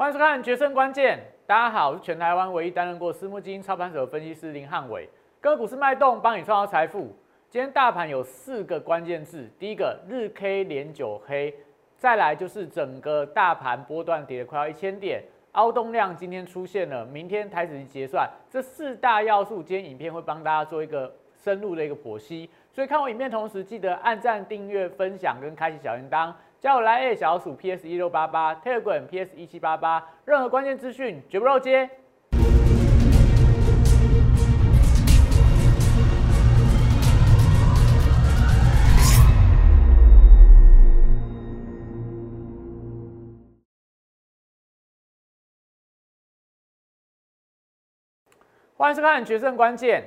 欢迎收看《决胜关键》，大家好，我是全台湾唯一担任过私募基金操盘手的分析师林汉伟，跟股市脉动，帮你创造财富。今天大盘有四个关键字，第一个日 K 连九黑，再来就是整个大盘波段跌了快要一千点，凹动量今天出现了，明天台指结算，这四大要素，今天影片会帮大家做一个深入的一个剖析。所以看我影片同时，记得按赞、订阅、分享跟开启小铃铛。加我来 A 小鼠 PS 一六八八，Telegram PS 一七八八，任何关键资讯绝不漏接。欢迎收看《决胜关键》。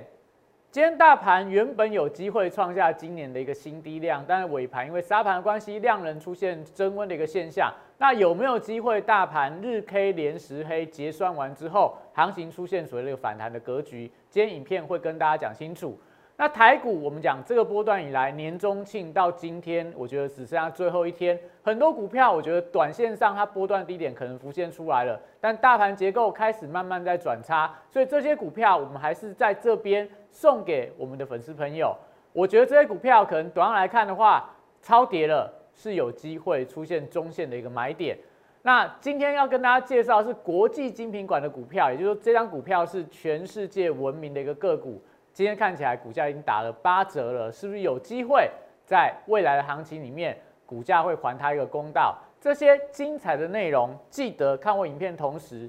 今天大盘原本有机会创下今年的一个新低量，但是尾盘因为沙盘的关系，量能出现增温的一个现象。那有没有机会大盘日 K 连十黑结算完之后，行情出现所谓的反弹的格局？今天影片会跟大家讲清楚。那台股，我们讲这个波段以来，年中庆到今天，我觉得只剩下最后一天，很多股票，我觉得短线上它波段低点可能浮现出来了，但大盘结构开始慢慢在转差，所以这些股票我们还是在这边送给我们的粉丝朋友。我觉得这些股票可能短来看的话，超跌了是有机会出现中线的一个买点。那今天要跟大家介绍是国际精品馆的股票，也就是说这张股票是全世界闻名的一个个股。今天看起来股价已经打了八折了，是不是有机会在未来的行情里面，股价会还它一个公道？这些精彩的内容，记得看我影片同时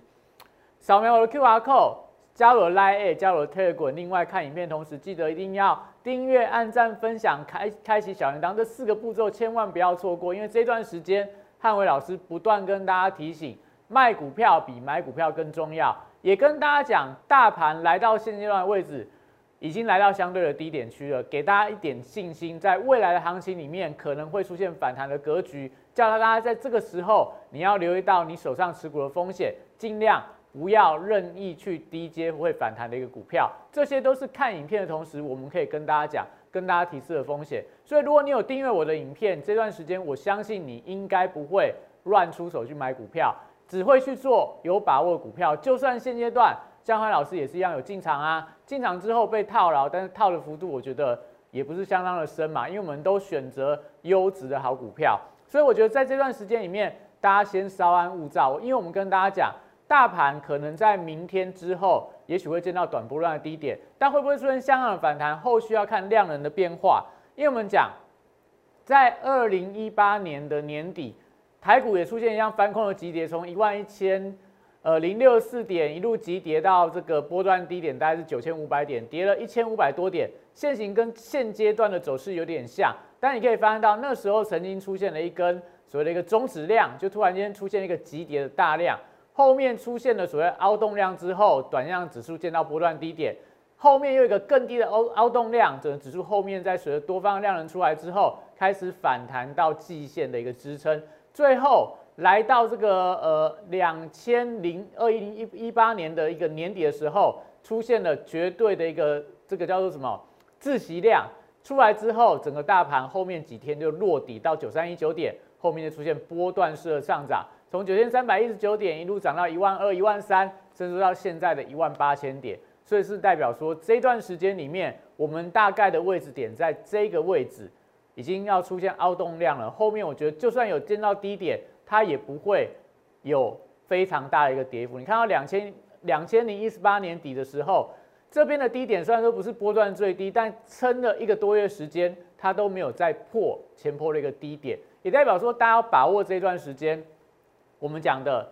扫描我的 Q R code，加入 Line，加入 Telegram。另外看影片同时，记得一定要订阅、按赞、分享、开开启小铃铛这四个步骤，千万不要错过。因为这段时间，汉伟老师不断跟大家提醒，卖股票比买股票更重要，也跟大家讲，大盘来到现阶段的位置。已经来到相对的低点区了，给大家一点信心，在未来的行情里面可能会出现反弹的格局，叫大家在这个时候你要留意到你手上持股的风险，尽量不要任意去低接会反弹的一个股票，这些都是看影片的同时，我们可以跟大家讲，跟大家提示的风险。所以如果你有订阅我的影片，这段时间我相信你应该不会乱出手去买股票，只会去做有把握的股票，就算现阶段。江汉老师也是一样有进场啊，进场之后被套牢，但是套的幅度我觉得也不是相当的深嘛，因为我们都选择优质的好股票，所以我觉得在这段时间里面，大家先稍安勿躁，因为我们跟大家讲，大盘可能在明天之后，也许会见到短波段的低点，但会不会出现香港的反弹，后续要看量能的变化，因为我们讲，在二零一八年的年底，台股也出现一样翻空的急跌，从一万一千。呃，零六四点一路急跌到这个波段低点，大概是九千五百点，跌了一千五百多点。现行跟现阶段的走势有点像，但你可以发现到那时候曾经出现了一根所谓的一个中止量，就突然间出现一个急跌的大量，后面出现了所谓凹动量之后，短量指数见到波段低点，后面又一个更低的凹凹动量，整个指数后面在随着多方量能出来之后，开始反弹到季线的一个支撑，最后。来到这个呃两千零二一零一一八年的一个年底的时候，出现了绝对的一个这个叫做什么？自习量。出来之后，整个大盘后面几天就落底到九三一九点，后面就出现波段式的上涨，从九千三百一十九点一路涨到一万二、一万三，甚至到现在的一万八千点，所以是代表说这段时间里面，我们大概的位置点在这个位置已经要出现凹动量了，后面我觉得就算有见到低点。它也不会有非常大的一个跌幅。你看到两千两千零一十八年底的时候，这边的低点虽然说不是波段最低，但撑了一个多月时间，它都没有再破前破的一个低点，也代表说大家要把握这段时间。我们讲的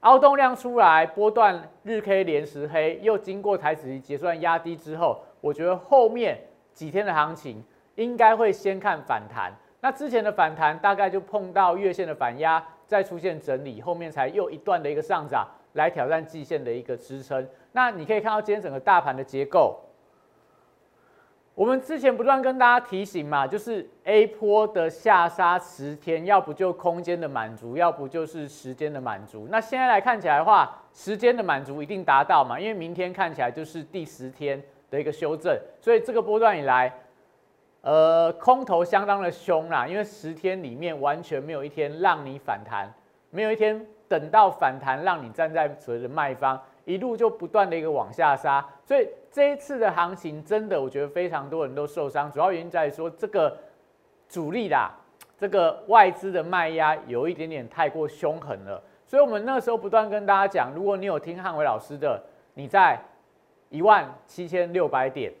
凹动量出来，波段日 K 连十黑，又经过台子结算压低之后，我觉得后面几天的行情应该会先看反弹。那之前的反弹大概就碰到月线的反压，再出现整理，后面才又一段的一个上涨来挑战季线的一个支撑。那你可以看到今天整个大盘的结构，我们之前不断跟大家提醒嘛，就是 A 波的下杀十天，要不就空间的满足，要不就是时间的满足。那现在来看起来的话，时间的满足一定达到嘛，因为明天看起来就是第十天的一个修正，所以这个波段以来。呃，空头相当的凶啦，因为十天里面完全没有一天让你反弹，没有一天等到反弹，让你站在所谓的卖方，一路就不断的一个往下杀，所以这一次的行情真的，我觉得非常多人都受伤，主要原因在于说这个主力啦，这个外资的卖压有一点点太过凶狠了，所以我们那时候不断跟大家讲，如果你有听汉伟老师的，你在一万七千六百点，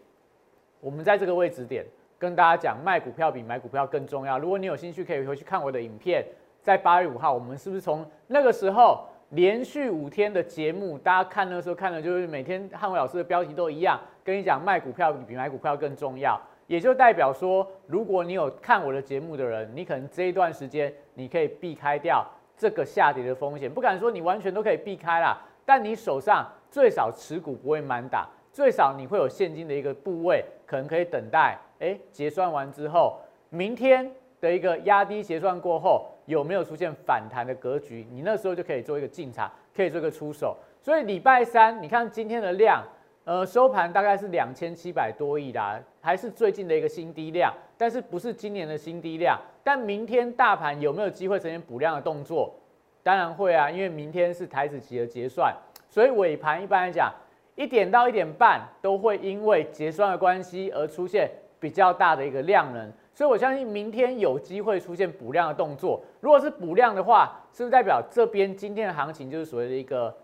我们在这个位置点跟大家讲，卖股票比买股票更重要。如果你有兴趣，可以回去看我的影片。在八月五号，我们是不是从那个时候连续五天的节目，大家看的时候看的就是每天汉伟老师的标题都一样，跟你讲卖股票比买股票更重要，也就代表说，如果你有看我的节目的人，你可能这一段时间你可以避开掉这个下跌的风险，不敢说你完全都可以避开啦，但你手上最少持股不会满打，最少你会有现金的一个部位，可能可以等待，哎，结算完之后，明天的一个压低结算过后。有没有出现反弹的格局？你那时候就可以做一个进场，可以做一个出手。所以礼拜三，你看今天的量，呃，收盘大概是两千七百多亿啦，还是最近的一个新低量，但是不是今年的新低量。但明天大盘有没有机会呈现补量的动作？当然会啊，因为明天是台子期的结算，所以尾盘一般来讲，一点到一点半都会因为结算的关系而出现比较大的一个量能。所以我相信明天有机会出现补量的动作。如果是补量的话，是不是代表这边今天的行情就是所谓的一个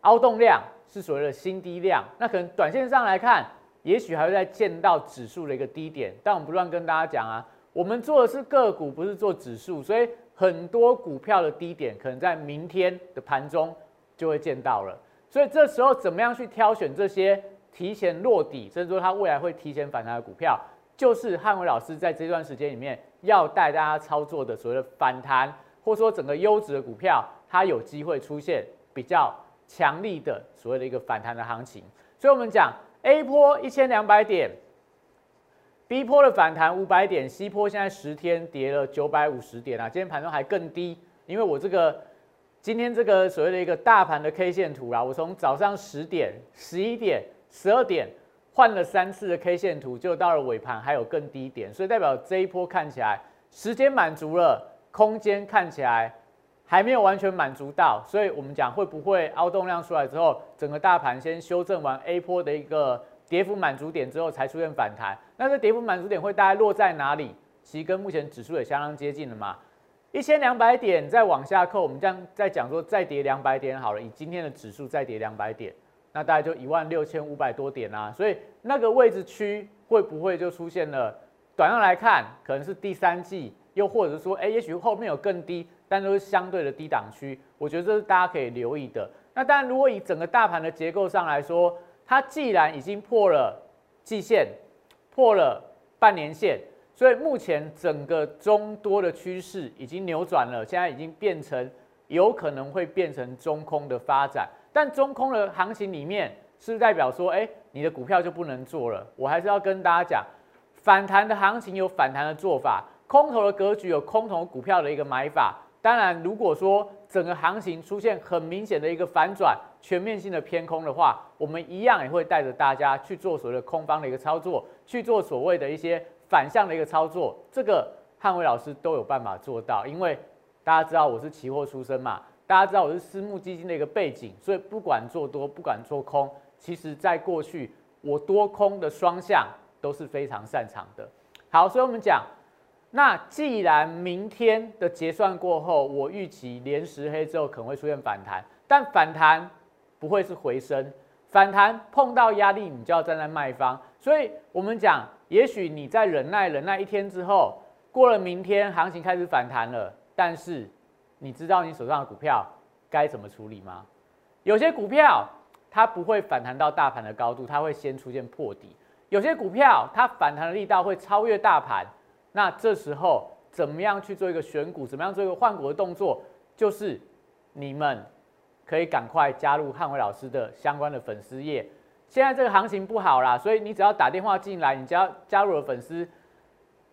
凹洞量，是所谓的新低量？那可能短线上来看，也许还会再见到指数的一个低点。但我们不断跟大家讲啊，我们做的是个股，不是做指数，所以很多股票的低点可能在明天的盘中就会见到了。所以这时候怎么样去挑选这些提前落底，甚至说它未来会提前反弹的股票？就是汉伟老师在这段时间里面要带大家操作的所谓的反弹，或者说整个优质的股票，它有机会出现比较强力的所谓的一个反弹的行情。所以，我们讲 A 波一千两百点，B 波的反弹五百点，C 波现在十天跌了九百五十点啊，今天盘中还更低。因为我这个今天这个所谓的一个大盘的 K 线图啦，我从早上十点、十一点、十二点。换了三次的 K 线图，就到了尾盘还有更低点，所以代表这一波看起来时间满足了，空间看起来还没有完全满足到，所以我们讲会不会凹动量出来之后，整个大盘先修正完 A 波的一个跌幅满足点之后，才出现反弹。那这跌幅满足点会大概落在哪里？其实跟目前指数也相当接近了嘛，一千两百点再往下扣，我们这样再讲说再跌两百点好了，以今天的指数再跌两百点。那大概就一万六千五百多点啦，所以那个位置区会不会就出现了？短上来看，可能是第三季，又或者说，哎，也许后面有更低，但都是相对的低档区。我觉得这是大家可以留意的。那当然，如果以整个大盘的结构上来说，它既然已经破了季线，破了半年线，所以目前整个中多的趋势已经扭转了，现在已经变成有可能会变成中空的发展。但中空的行情里面，是不是代表说，哎，你的股票就不能做了？我还是要跟大家讲，反弹的行情有反弹的做法，空头的格局有空头股票的一个买法。当然，如果说整个行情出现很明显的一个反转，全面性的偏空的话，我们一样也会带着大家去做所谓的空方的一个操作，去做所谓的一些反向的一个操作。这个汉伟老师都有办法做到，因为大家知道我是期货出身嘛。大家知道我是私募基金的一个背景，所以不管做多，不管做空，其实在过去我多空的双向都是非常擅长的。好，所以我们讲，那既然明天的结算过后，我预期连十黑之后可能会出现反弹，但反弹不会是回升，反弹碰到压力你就要站在卖方。所以我们讲，也许你在忍耐忍耐一天之后，过了明天行情开始反弹了，但是。你知道你手上的股票该怎么处理吗？有些股票它不会反弹到大盘的高度，它会先出现破底；有些股票它反弹的力道会超越大盘。那这时候怎么样去做一个选股？怎么样做一个换股的动作？就是你们可以赶快加入汉伟老师的相关的粉丝页。现在这个行情不好啦，所以你只要打电话进来，你只要加入了粉丝。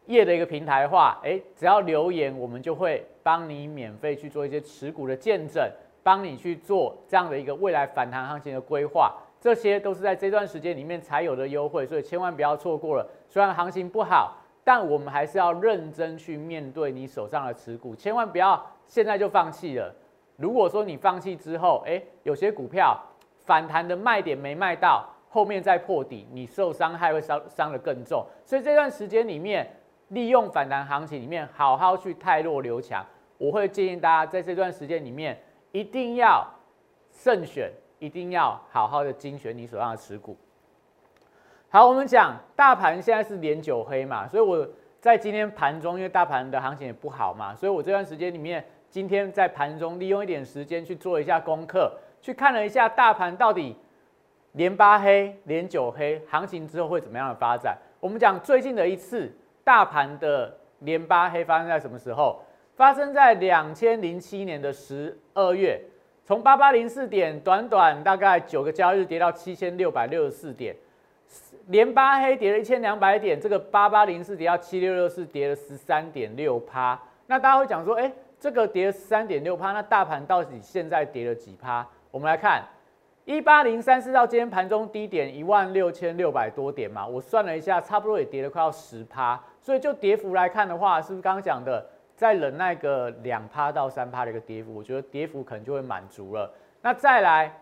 业的一个平台的话，哎，只要留言，我们就会帮你免费去做一些持股的见证，帮你去做这样的一个未来反弹行情的规划，这些都是在这段时间里面才有的优惠，所以千万不要错过了。虽然行情不好，但我们还是要认真去面对你手上的持股，千万不要现在就放弃了。如果说你放弃之后，哎，有些股票反弹的卖点没卖到，后面再破底，你受伤害会伤伤的更重。所以这段时间里面，利用反弹行情里面好好去泰弱留强。我会建议大家在这段时间里面一定要慎选，一定要好好的精选你手上的持股。好，我们讲大盘现在是连九黑嘛，所以我在今天盘中，因为大盘的行情也不好嘛，所以我这段时间里面。今天在盘中利用一点时间去做一下功课，去看了一下大盘到底连八黑、连九黑行情之后会怎么样的发展。我们讲最近的一次大盘的连八黑发生在什么时候？发生在两千零七年的十二月，从八八零四点，短短大概九个交易日跌到七千六百六十四点，连八黑跌了一千两百点，这个八八零四跌到七六六四跌了十三点六趴。那大家会讲说，哎？这个跌了十三点六趴，那大盘到底现在跌了几趴？我们来看，一八零三四到今天盘中低点一万六千六百多点嘛，我算了一下，差不多也跌了快要十趴。所以就跌幅来看的话，是不是刚刚讲的，再忍耐个两趴到三趴的一个跌幅，我觉得跌幅可能就会满足了。那再来，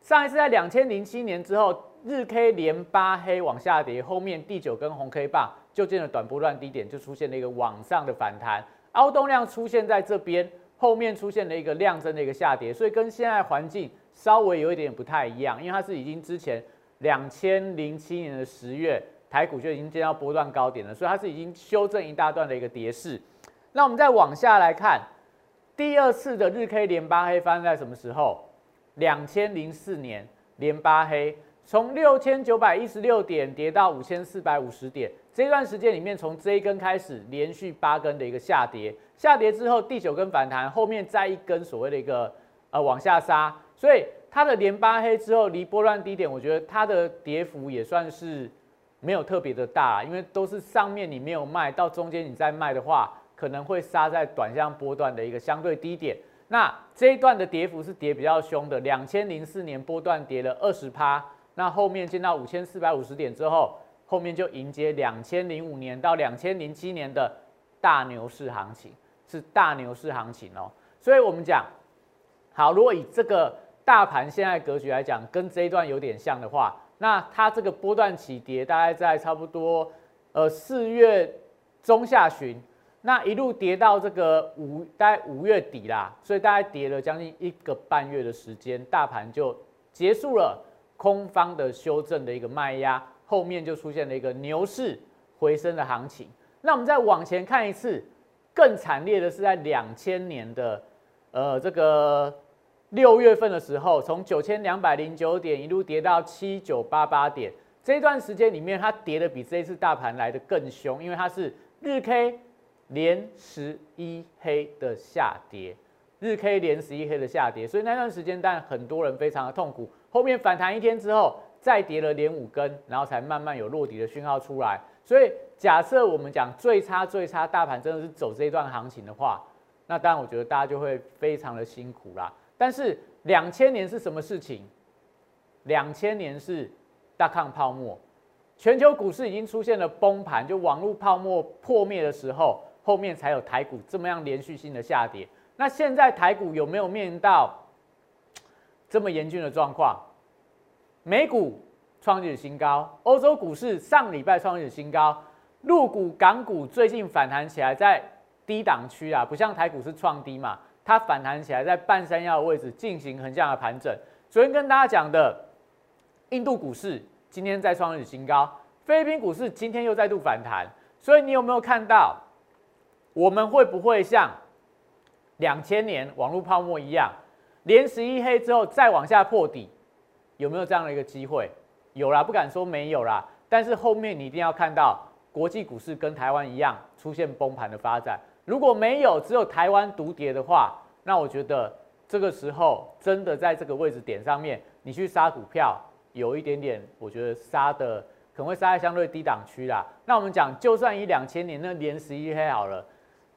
上一次在两千零七年之后，日 K 连八黑往下跌，后面第九根红 K 棒就见了短波段低点，就出现了一个往上的反弹。凹动量出现在这边，后面出现了一个量增的一个下跌，所以跟现在环境稍微有一点不太一样，因为它是已经之前两千零七年的十月台股就已经见到波段高点了，所以它是已经修正一大段的一个跌势。那我们再往下来看，第二次的日 K 连八黑发生在什么时候？两千零四年连八黑，从六千九百一十六点跌到五千四百五十点。这段时间里面，从这一根开始连续八根的一个下跌，下跌之后第九根反弹，后面再一根所谓的一个呃往下杀，所以它的连八黑之后离波段低点，我觉得它的跌幅也算是没有特别的大，因为都是上面你没有卖，到中间你再卖的话，可能会杀在短向波段的一个相对低点。那这一段的跌幅是跌比较凶的，两千零四年波段跌了二十趴，那后面见到五千四百五十点之后。后面就迎接两千零五年到两千零七年的大牛市行情，是大牛市行情哦。所以我们讲，好，如果以这个大盘现在格局来讲，跟这一段有点像的话，那它这个波段起跌大概在差不多呃四月中下旬，那一路跌到这个五大概五月底啦，所以大概跌了将近一个半月的时间，大盘就结束了空方的修正的一个卖压。后面就出现了一个牛市回升的行情。那我们再往前看一次，更惨烈的是在两千年的呃这个六月份的时候，从九千两百零九点一路跌到七九八八点。这段时间里面，它跌的比这一次大盘来的更凶，因为它是日 K 连十一黑的下跌，日 K 连十一黑的下跌，所以那段时间，但很多人非常的痛苦。后面反弹一天之后。再跌了连五根，然后才慢慢有落底的讯号出来。所以假设我们讲最差最差，大盘真的是走这一段行情的话，那当然我觉得大家就会非常的辛苦啦。但是两千年是什么事情？两千年是大抗泡沫，全球股市已经出现了崩盘，就网络泡沫破灭的时候，后面才有台股这么样连续性的下跌。那现在台股有没有面临到这么严峻的状况？美股创历史新高，欧洲股市上礼拜创历史新高，陆股、港股最近反弹起来，在低档区啊，不像台股是创低嘛，它反弹起来在半山腰的位置进行横向的盘整。昨天跟大家讲的，印度股市今天再创历史新高，菲律宾股市今天又再度反弹，所以你有没有看到，我们会不会像两千年网络泡沫一样，连十一黑之后再往下破底？有没有这样的一个机会？有啦，不敢说没有啦。但是后面你一定要看到国际股市跟台湾一样出现崩盘的发展。如果没有，只有台湾独跌的话，那我觉得这个时候真的在这个位置点上面，你去杀股票，有一点点，我觉得杀的可能会杀在相对低档区啦。那我们讲，就算以两千年那连十一黑好了，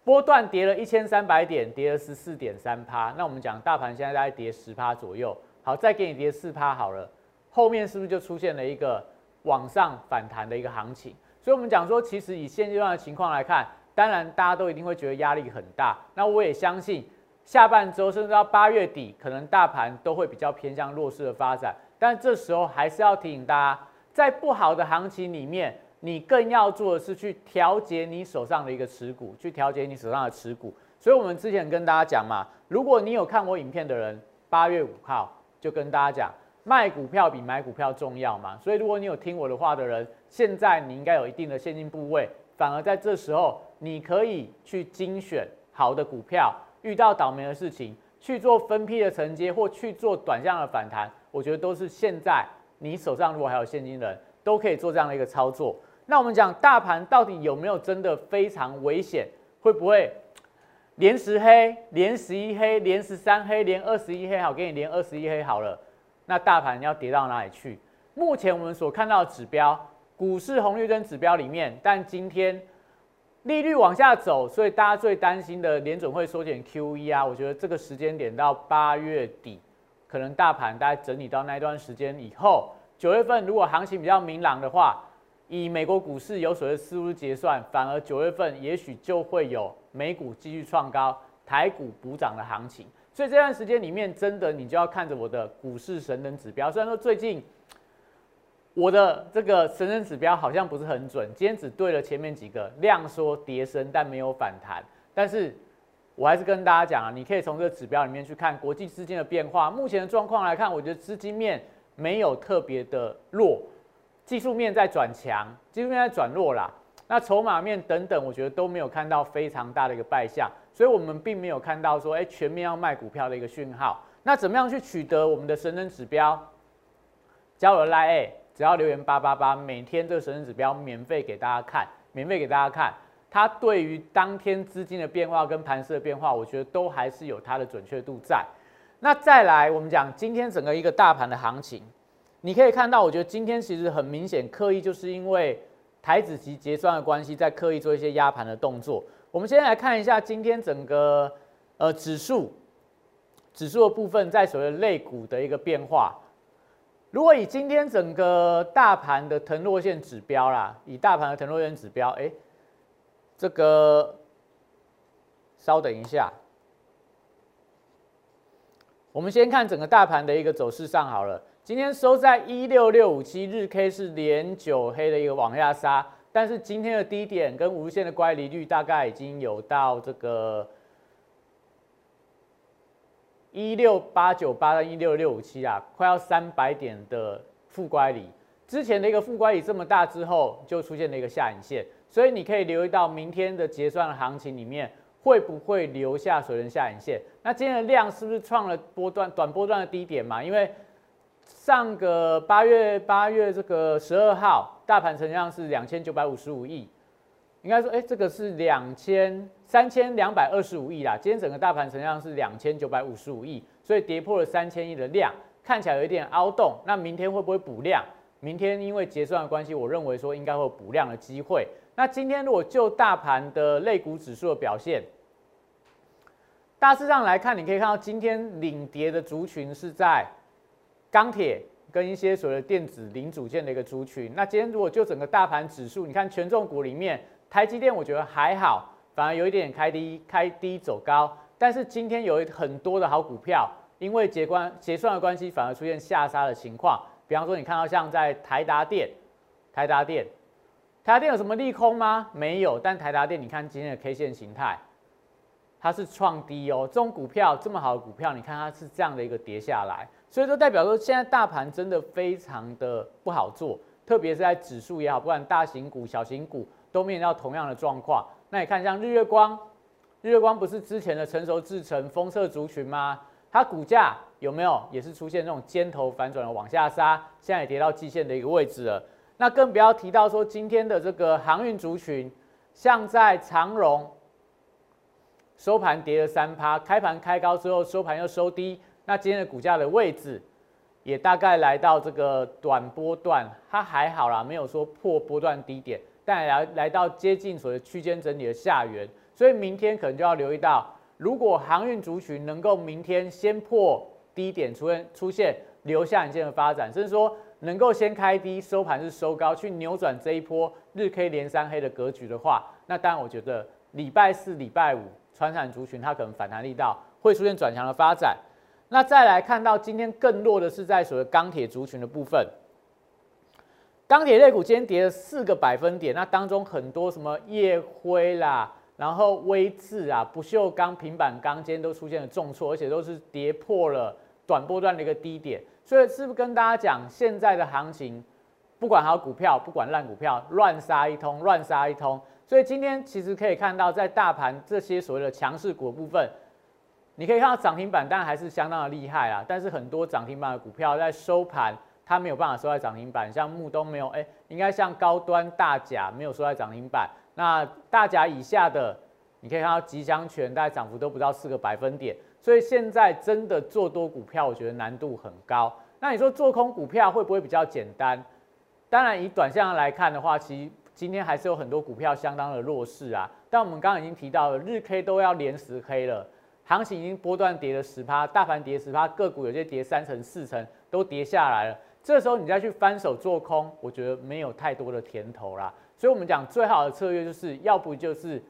波段跌了一千三百点，跌了十四点三趴。那我们讲大盘现在大概跌十趴左右。好，再给你跌四趴好了，后面是不是就出现了一个往上反弹的一个行情？所以，我们讲说，其实以现阶段的情况来看，当然大家都一定会觉得压力很大。那我也相信，下半周甚至到八月底，可能大盘都会比较偏向弱势的发展。但这时候还是要提醒大家，在不好的行情里面，你更要做的是去调节你手上的一个持股，去调节你手上的持股。所以，我们之前跟大家讲嘛，如果你有看我影片的人，八月五号就跟大家讲，卖股票比买股票重要嘛。所以，如果你有听我的话的人，现在你应该有一定的现金部位，反而在这时候，你可以去精选好的股票，遇到倒霉的事情去做分批的承接，或去做短向的反弹，我觉得都是现在你手上如果还有现金的人，都可以做这样的一个操作。那我们讲大盘到底有没有真的非常危险？会不会？连十黑，连十一黑，连十三黑，连二十一黑，好，给你连二十一黑好了。那大盘要跌到哪里去？目前我们所看到的指标，股市红绿灯指标里面，但今天利率往下走，所以大家最担心的联准会缩减 QE 啊，我觉得这个时间点到八月底，可能大盘大概整理到那一段时间以后，九月份如果行情比较明朗的话。以美国股市有所谓思路结算，反而九月份也许就会有美股继续创高，台股补涨的行情。所以这段时间里面，真的你就要看着我的股市神人指标。虽然说最近我的这个神人指标好像不是很准，今天只对了前面几个量缩跌升，但没有反弹。但是我还是跟大家讲啊，你可以从这个指标里面去看国际资金的变化。目前的状况来看，我觉得资金面没有特别的弱。技术面在转强，技术面在转弱啦。那筹码面等等，我觉得都没有看到非常大的一个败相，所以我们并没有看到说，哎，全面要卖股票的一个讯号。那怎么样去取得我们的神人指标？交流 Line，只要留言八八八，每天这个神人指标免费给大家看，免费给大家看。它对于当天资金的变化跟盘势的变化，我觉得都还是有它的准确度在。那再来，我们讲今天整个一个大盘的行情。你可以看到，我觉得今天其实很明显，刻意就是因为台子及结算的关系，在刻意做一些压盘的动作。我们先来看一下今天整个呃指数指数的部分，在所谓类股的一个变化。如果以今天整个大盘的腾落线指标啦，以大盘的腾落线指标，哎，这个稍等一下，我们先看整个大盘的一个走势上好了。今天收在一六六五七，日 K 是连九黑的一个往下杀，但是今天的低点跟无限的乖离率大概已经有到这个一六八九八到一六六五七啊，快要三百点的负乖离。之前的一个负乖离这么大之后，就出现了一个下影线，所以你可以留意到明天的结算行情里面会不会留下水人下影线。那今天的量是不是创了波段短波段的低点嘛？因为上个八月八月这个十二号，大盘成交量是两千九百五十五亿，应该说，哎，这个是两千三千两百二十五亿啦。今天整个大盘成交量是两千九百五十五亿，所以跌破了三千亿的量，看起来有一点凹洞。那明天会不会补量？明天因为结算的关系，我认为说应该会补量的机会。那今天如果就大盘的类股指数的表现，大致上来看，你可以看到今天领跌的族群是在。钢铁跟一些所谓的电子零组件的一个族群，那今天如果就整个大盘指数，你看权重股里面，台积电我觉得还好，反而有一点开低开低走高，但是今天有很多的好股票，因为结关结算的关系，反而出现下杀的情况。比方说，你看到像在台达电，台达电，台达电有什么利空吗？没有，但台达电你看今天的 K 线形态，它是创低哦，这种股票这么好的股票，你看它是这样的一个跌下来。所以说，代表说现在大盘真的非常的不好做，特别是在指数也好，不管大型股、小型股都面临到同样的状况。那你看，像日月光，日月光不是之前的成熟制程封测族群吗？它股价有没有也是出现这种尖头反转的往下杀，现在也跌到季线的一个位置了。那更不要提到说今天的这个航运族群，像在长荣收盘跌了三趴，开盘开高之后收盘又收低。那今天的股价的位置也大概来到这个短波段，它还好啦，没有说破波段低点，但来来到接近所谓区间整理的下缘，所以明天可能就要留意到，如果航运族群能够明天先破低点，出现出现留下影线的发展，甚至说能够先开低收盘是收高，去扭转这一波日 K 连三黑的格局的话，那当然我觉得礼拜四、礼拜五，船产族群它可能反弹力道。会出现转强的发展。那再来看到今天更弱的是在所谓钢铁族群的部分，钢铁类股今天跌了四个百分点，那当中很多什么夜辉啦，然后威智啊、不锈钢、平板钢今天都出现了重挫，而且都是跌破了短波段的一个低点。所以是不是跟大家讲，现在的行情，不管好股票，不管烂股票，乱杀一通，乱杀一通。所以今天其实可以看到，在大盘这些所谓的强势股部分。你可以看到涨停板，当然还是相当的厉害啊。但是很多涨停板的股票在收盘，它没有办法收在涨停板，像木东没有，哎，应该像高端大甲没有收在涨停板。那大甲以下的，你可以看到吉祥全，大概涨幅都不到四个百分点。所以现在真的做多股票，我觉得难度很高。那你说做空股票会不会比较简单？当然以短线来看的话，其实今天还是有很多股票相当的弱势啊。但我们刚刚已经提到了，日 K 都要连十 K 了。行情已经波段跌了十趴，大盘跌十趴，个股有些跌三成四成都跌下来了。这时候你再去翻手做空，我觉得没有太多的甜头啦。所以，我们讲最好的策略就是要不就是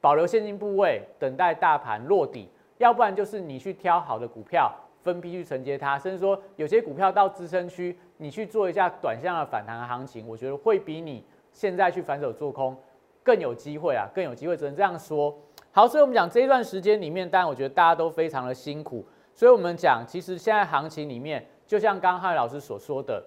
保留现金部位，等待大盘落底；要不然就是你去挑好的股票，分批去承接它。甚至说有些股票到支撑区，你去做一下短线的反弹行情，我觉得会比你现在去反手做空更有机会啊，更有机会。只能这样说。好，所以我们讲这一段时间里面，当然我觉得大家都非常的辛苦，所以我们讲，其实现在行情里面，就像刚刚汉老师所说的，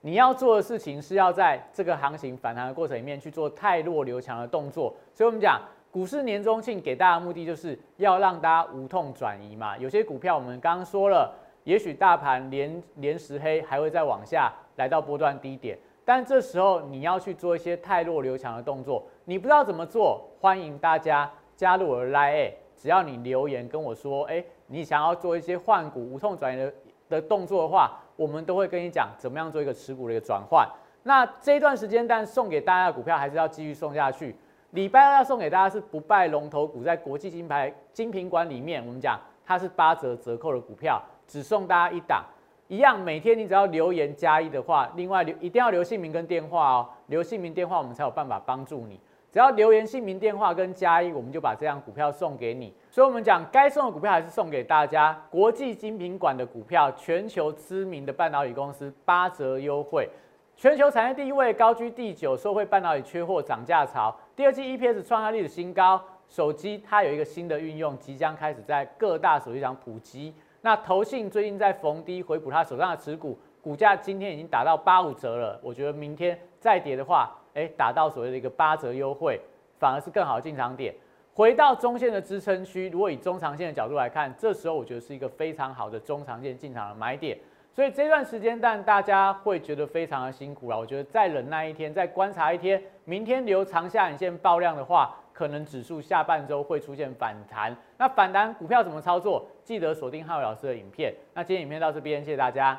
你要做的事情是要在这个行情反弹的过程里面去做太弱留强的动作。所以我们讲股市年中庆给大家目的就是要让大家无痛转移嘛。有些股票我们刚刚说了，也许大盘连连十黑还会再往下来到波段低点。但这时候你要去做一些太弱留强的动作，你不知道怎么做，欢迎大家加入我的 Line，只要你留言跟我说，哎，你想要做一些换股无痛转移的的动作的话，我们都会跟你讲怎么样做一个持股的一个转换。那这一段时间，但送给大家的股票还是要继续送下去。礼拜二要送给大家是不败龙头股，在国际金牌金品馆里面，我们讲它是八折折扣的股票，只送大家一档。一样，每天你只要留言加一的话，另外留一定要留姓名跟电话哦，留姓名电话我们才有办法帮助你。只要留言姓名电话跟加一，我们就把这张股票送给你。所以，我们讲该送的股票还是送给大家。国际精品馆的股票，全球知名的半导体公司八折优惠，全球产业第一位高居第九，受惠半导体缺货涨价潮。第二季 EPS 创下历史新高，手机它有一个新的运用，即将开始在各大手机上普及。那投信最近在逢低回补他手上的持股，股价今天已经打到八五折了。我觉得明天再跌的话，哎，打到所谓的一个八折优惠，反而是更好的进场点。回到中线的支撑区，如果以中长线的角度来看，这时候我觉得是一个非常好的中长线进场的买点。所以这段时间，但大家会觉得非常的辛苦了。我觉得再忍耐一天，再观察一天，明天留长下影线爆量的话。可能指数下半周会出现反弹，那反弹股票怎么操作？记得锁定浩伟老师的影片。那今天影片到这边，谢谢大家。